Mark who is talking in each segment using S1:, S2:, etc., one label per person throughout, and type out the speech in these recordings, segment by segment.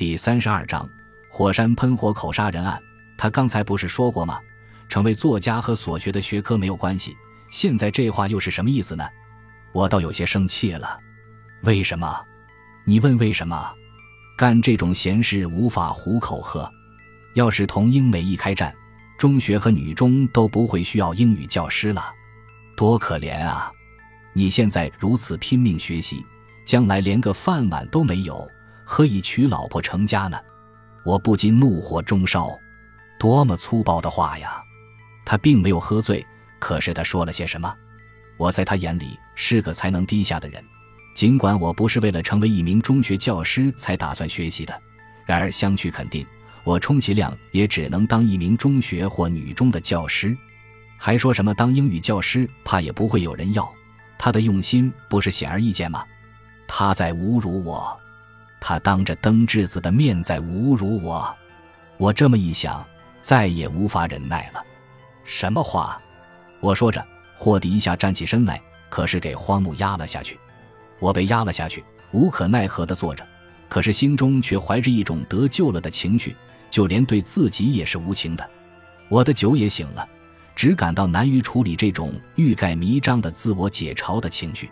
S1: 第三十二章火山喷火口杀人案。他刚才不是说过吗？成为作家和所学的学科没有关系。现在这话又是什么意思呢？我倒有些生气了。为什么？你问为什么？干这种闲事无法糊口喝。要是同英美一开战，中学和女中都不会需要英语教师了，多可怜啊！你现在如此拼命学习，将来连个饭碗都没有。何以娶老婆成家呢？我不禁怒火中烧，多么粗暴的话呀！他并没有喝醉，可是他说了些什么？我在他眼里是个才能低下的人，尽管我不是为了成为一名中学教师才打算学习的。然而相去肯定，我充其量也只能当一名中学或女中的教师。还说什么当英语教师怕也不会有人要，他的用心不是显而易见吗？他在侮辱我。他当着登智子的面在侮辱我，我这么一想，再也无法忍耐了。什么话？我说着，霍迪一下站起身来，可是给荒木压了下去。我被压了下去，无可奈何地坐着，可是心中却怀着一种得救了的情绪，就连对自己也是无情的。我的酒也醒了，只感到难于处理这种欲盖弥彰的自我解嘲的情绪。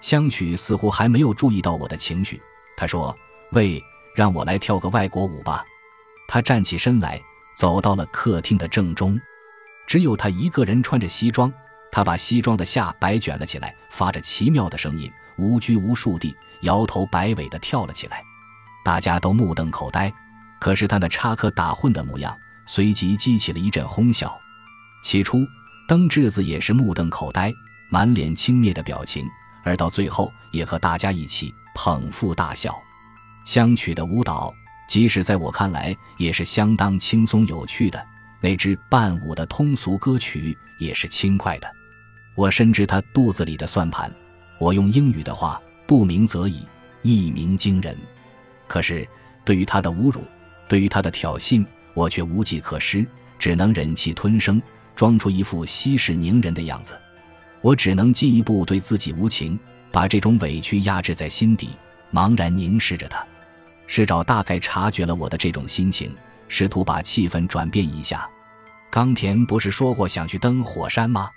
S1: 香曲似乎还没有注意到我的情绪。他说：“喂，让我来跳个外国舞吧。”他站起身来，走到了客厅的正中。只有他一个人穿着西装，他把西装的下摆卷了起来，发着奇妙的声音，无拘无束地摇头摆尾地跳了起来。大家都目瞪口呆。可是他那插科打诨的模样，随即激起了一阵哄笑。起初，登智子也是目瞪口呆，满脸轻蔑的表情，而到最后，也和大家一起。捧腹大笑，相曲的舞蹈，即使在我看来也是相当轻松有趣的。那支伴舞的通俗歌曲也是轻快的。我深知他肚子里的算盘。我用英语的话，不鸣则已，一鸣惊人。可是对于他的侮辱，对于他的挑衅，我却无计可施，只能忍气吞声，装出一副息事宁人的样子。我只能进一步对自己无情。把这种委屈压制在心底，茫然凝视着他。师长大概察觉了我的这种心情，试图把气氛转变一下。冈田不是说过想去登火山吗？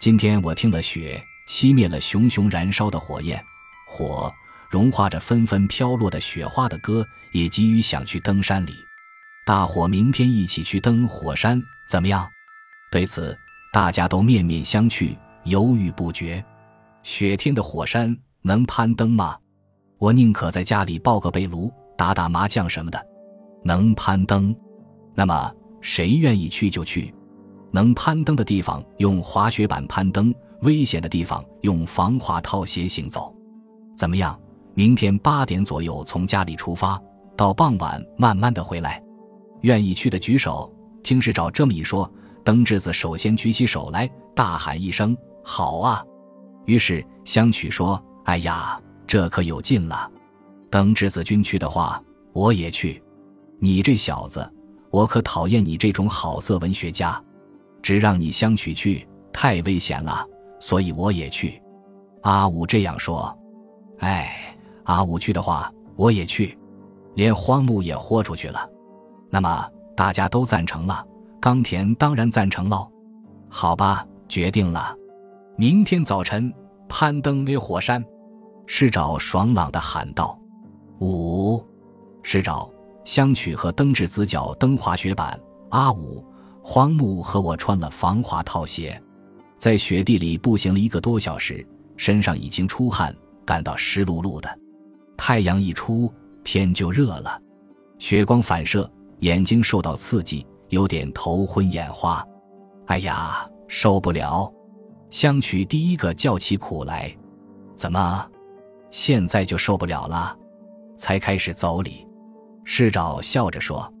S1: 今天我听了雪熄灭了熊熊燃烧的火焰，火融化着纷纷飘落的雪花的歌，也急于想去登山里。大伙明天一起去登火山，怎么样？对此，大家都面面相觑，犹豫不决。雪天的火山能攀登吗？我宁可在家里抱个被炉，打打麻将什么的。能攀登，那么谁愿意去就去。能攀登的地方用滑雪板攀登，危险的地方用防滑套鞋行走。怎么样？明天八点左右从家里出发，到傍晚慢慢的回来。愿意去的举手。听市长这么一说，登志子首先举起手来，大喊一声：“好啊！”于是香曲说：“哎呀，这可有劲了！等质子君去的话，我也去。你这小子，我可讨厌你这种好色文学家。只让你相娶去，太危险了，所以我也去。”阿武这样说。哎，阿武去的话，我也去。连荒木也豁出去了。那么大家都赞成了，冈田当然赞成喽。好吧，决定了。明天早晨攀登那火山，市长爽朗地喊道：“五，市长香取和登志子脚蹬滑雪板，阿五荒木和我穿了防滑套鞋，在雪地里步行了一个多小时，身上已经出汗，感到湿漉漉的。太阳一出，天就热了，雪光反射，眼睛受到刺激，有点头昏眼花。哎呀，受不了！”香曲第一个叫起苦来，怎么，现在就受不了了？才开始走礼。市长笑着说。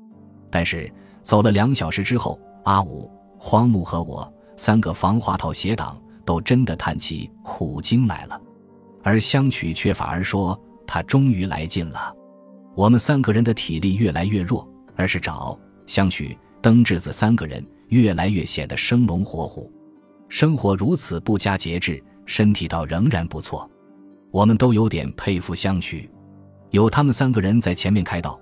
S1: 但是走了两小时之后，阿武、荒木和我三个防滑套鞋党都真的叹起苦经来了，而香曲却反而说他终于来劲了。我们三个人的体力越来越弱，而是找香曲、登智子三个人越来越显得生龙活虎。生活如此不加节制，身体倒仍然不错。我们都有点佩服相曲，有他们三个人在前面开道，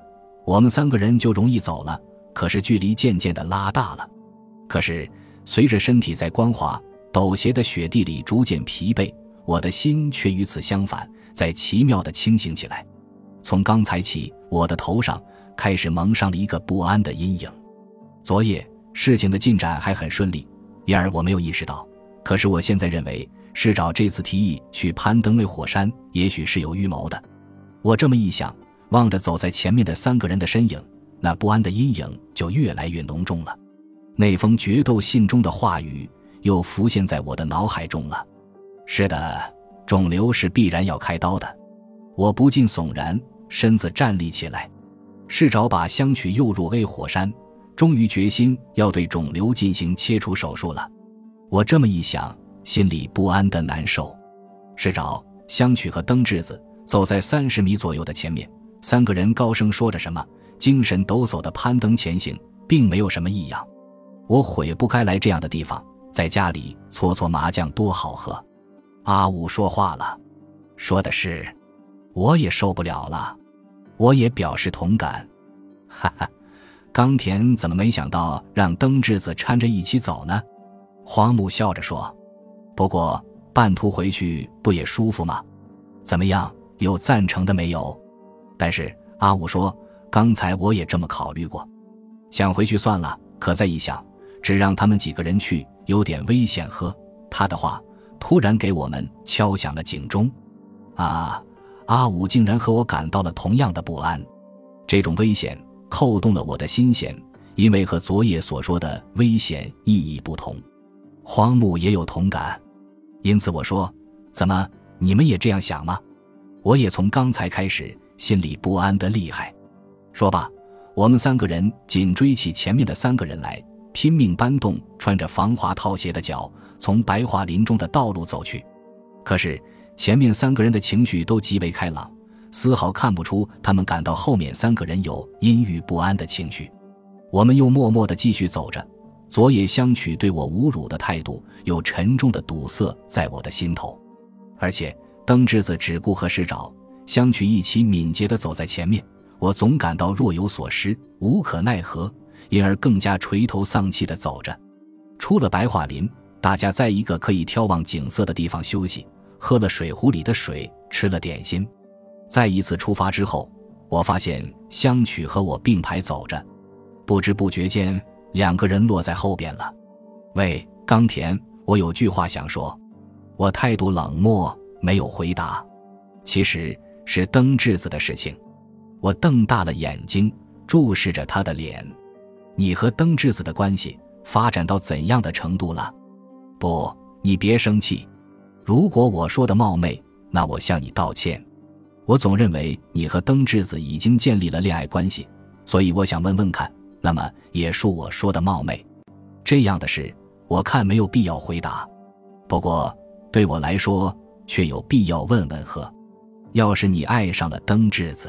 S1: 我们三个人就容易走了。可是距离渐渐的拉大了。可是随着身体在光滑陡斜的雪地里逐渐疲惫，我的心却与此相反，在奇妙的清醒起来。从刚才起，我的头上开始蒙上了一个不安的阴影。昨夜事情的进展还很顺利，因而我没有意识到。可是我现在认为，市长这次提议去攀登那火山，也许是有预谋的。我这么一想，望着走在前面的三个人的身影，那不安的阴影就越来越浓重了。那封决斗信中的话语又浮现在我的脑海中了。是的，肿瘤是必然要开刀的。我不禁悚然，身子站立起来。市长把香曲诱入 A 火山，终于决心要对肿瘤进行切除手术了。我这么一想，心里不安的难受。市长、香曲和登志子走在三十米左右的前面，三个人高声说着什么，精神抖擞的攀登前行，并没有什么异样。我悔不该来这样的地方，在家里搓搓麻将多好喝。阿武说话了，说的是。我也受不了了，我也表示同感。哈哈，冈田怎么没想到让登智子搀着一起走呢？荒木笑着说：“不过半途回去不也舒服吗？怎么样，有赞成的没有？”但是阿武说：“刚才我也这么考虑过，想回去算了。可再一想，只让他们几个人去有点危险。”呵，他的话突然给我们敲响了警钟。啊！阿武竟然和我感到了同样的不安，这种危险扣动了我的心弦，因为和昨夜所说的危险意义不同。荒木也有同感，因此我说：“怎么，你们也这样想吗？”我也从刚才开始心里不安的厉害。说罢，我们三个人紧追起前面的三个人来，拼命搬动穿着防滑套鞋的脚，从白桦林中的道路走去。可是。前面三个人的情绪都极为开朗，丝毫看不出他们感到后面三个人有阴郁不安的情绪。我们又默默地继续走着。佐野香取对我侮辱的态度又沉重的堵塞在我的心头，而且登之子只顾和市找，香取一起敏捷地走在前面，我总感到若有所失，无可奈何，因而更加垂头丧气地走着。出了白桦林，大家在一个可以眺望景色的地方休息。喝了水壶里的水，吃了点心。再一次出发之后，我发现香取和我并排走着，不知不觉间，两个人落在后边了。喂，冈田，我有句话想说。我态度冷漠，没有回答。其实是登智子的事情。我瞪大了眼睛，注视着他的脸。你和登智子的关系发展到怎样的程度了？不，你别生气。如果我说的冒昧，那我向你道歉。我总认为你和登智子已经建立了恋爱关系，所以我想问问看，那么也恕我说的冒昧。这样的事，我看没有必要回答。不过对我来说，却有必要问问呵。要是你爱上了登智子，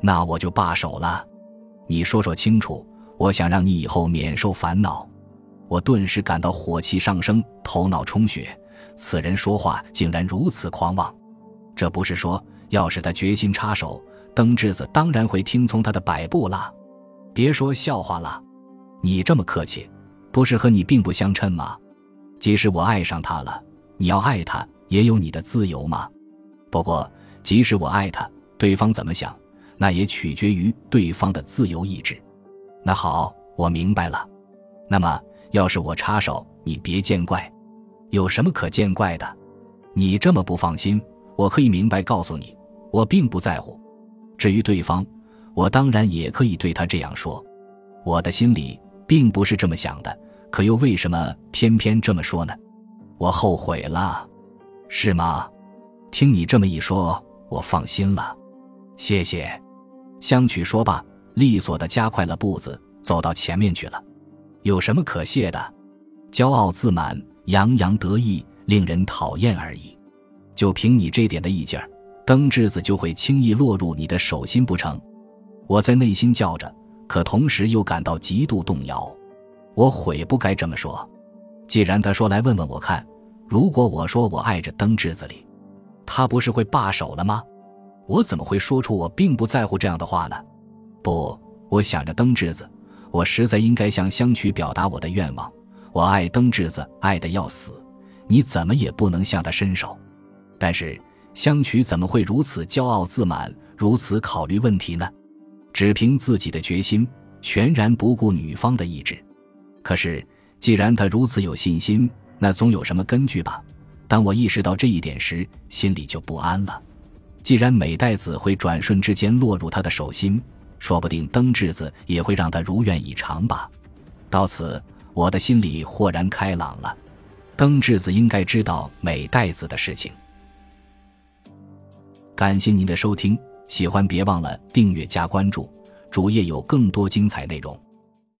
S1: 那我就罢手了。你说说清楚，我想让你以后免受烦恼。我顿时感到火气上升，头脑充血。此人说话竟然如此狂妄，这不是说要是他决心插手，登智子当然会听从他的摆布啦。别说笑话了，你这么客气，不是和你并不相称吗？即使我爱上他了，你要爱他也有你的自由吗？不过，即使我爱他，对方怎么想，那也取决于对方的自由意志。那好，我明白了。那么，要是我插手，你别见怪。有什么可见怪的？你这么不放心，我可以明白告诉你，我并不在乎。至于对方，我当然也可以对他这样说。我的心里并不是这么想的，可又为什么偏偏这么说呢？我后悔了，是吗？听你这么一说，我放心了。谢谢。香曲说罢，利索的加快了步子，走到前面去了。有什么可谢的？骄傲自满。洋洋得意，令人讨厌而已。就凭你这点的意劲儿，登智子就会轻易落入你的手心不成？我在内心叫着，可同时又感到极度动摇。我悔不该这么说。既然他说来问问我看，如果我说我爱着登智子里，他不是会罢手了吗？我怎么会说出我并不在乎这样的话呢？不，我想着登质子，我实在应该向香取表达我的愿望。我爱登质子，爱得要死，你怎么也不能向他伸手。但是香取怎么会如此骄傲自满，如此考虑问题呢？只凭自己的决心，全然不顾女方的意志。可是，既然他如此有信心，那总有什么根据吧？当我意识到这一点时，心里就不安了。既然美代子会转瞬之间落入他的手心，说不定登质子也会让他如愿以偿吧。到此，我的心里豁然开朗了。登质子应该知道美代子的事情。感谢您的收听，喜欢别忘了订阅加关注，主页有更多精彩内容。